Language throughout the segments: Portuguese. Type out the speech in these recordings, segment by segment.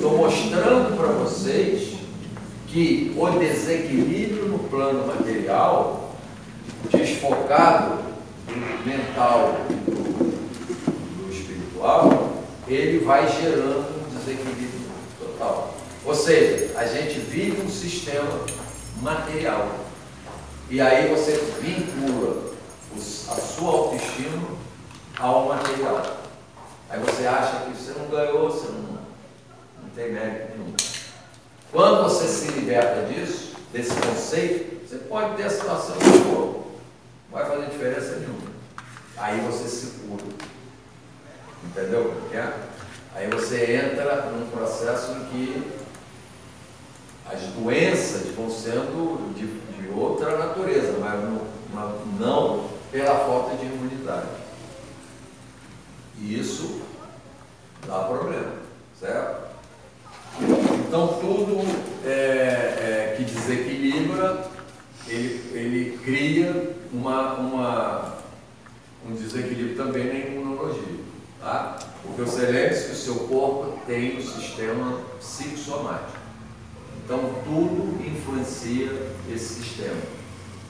Estou mostrando para vocês que o desequilíbrio no plano material, desfocado do mental do, do espiritual, ele vai gerando um desequilíbrio total. Ou seja, a gente vive um sistema material. E aí você vincula a sua autoestima ao material. Aí você acha que você não ganhou, você não tem mérito nenhum. Quando você se liberta disso, desse conceito, você pode ter a situação que for, não vai fazer diferença nenhuma. Aí você se cura. Entendeu? É? Aí você entra num processo em que as doenças vão sendo de, de outra natureza, mas não pela falta de imunidade. E isso dá problema, certo? Então tudo é, é, que desequilibra, ele, ele cria uma, uma, um desequilíbrio também na imunologia. Tá? Porque você lembre-se que o seu corpo tem o sistema psicossomático. Então tudo influencia esse sistema.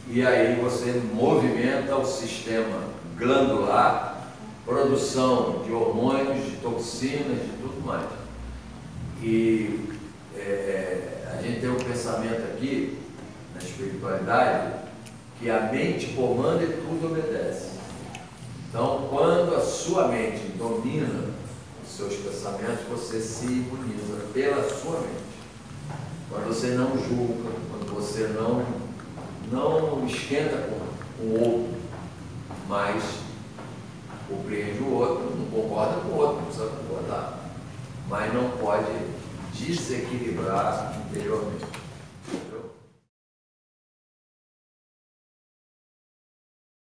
E aí você movimenta o sistema glandular, produção de hormônios, de toxinas, de tudo mais. E é, é, a gente tem um pensamento aqui, na espiritualidade, que a mente comanda e tudo obedece. Então, quando a sua mente domina os seus pensamentos, você se imuniza pela sua mente. Quando você não julga, quando você não, não esquenta com o outro, mas compreende o outro, não concorda com o outro, não precisa concordar, mas não pode desequilibrar interiormente.